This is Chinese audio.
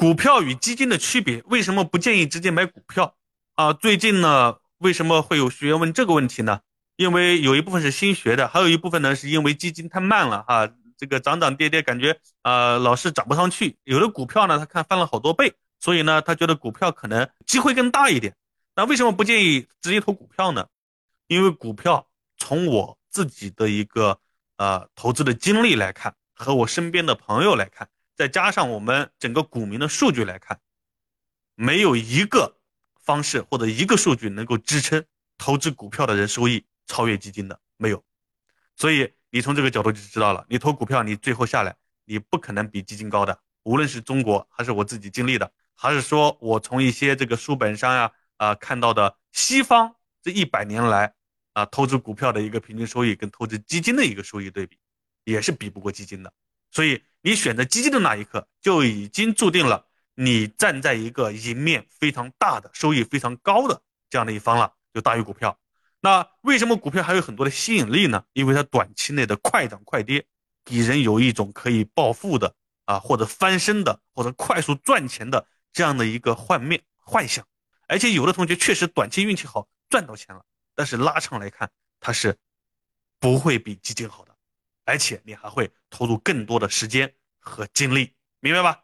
股票与基金的区别，为什么不建议直接买股票啊？最近呢，为什么会有学员问这个问题呢？因为有一部分是新学的，还有一部分呢是因为基金太慢了哈，这个涨涨跌跌，感觉啊老是涨不上去。有的股票呢，他看翻了好多倍，所以呢，他觉得股票可能机会更大一点。那为什么不建议直接投股票呢？因为股票从我自己的一个呃投资的经历来看，和我身边的朋友来看。再加上我们整个股民的数据来看，没有一个方式或者一个数据能够支撑投资股票的人收益超越基金的，没有。所以你从这个角度就知道了，你投股票，你最后下来你不可能比基金高的。无论是中国还是我自己经历的，还是说我从一些这个书本上呀啊看到的西方这一百年来啊投资股票的一个平均收益跟投资基金的一个收益对比，也是比不过基金的。所以。你选择基金的那一刻，就已经注定了你站在一个赢面非常大的、收益非常高的这样的一方了，就大于股票。那为什么股票还有很多的吸引力呢？因为它短期内的快涨快跌，给人有一种可以暴富的啊，或者翻身的，或者快速赚钱的这样的一个幻面幻想。而且有的同学确实短期运气好赚到钱了，但是拉长来看，它是不会比基金好的。而且你还会投入更多的时间和精力，明白吧？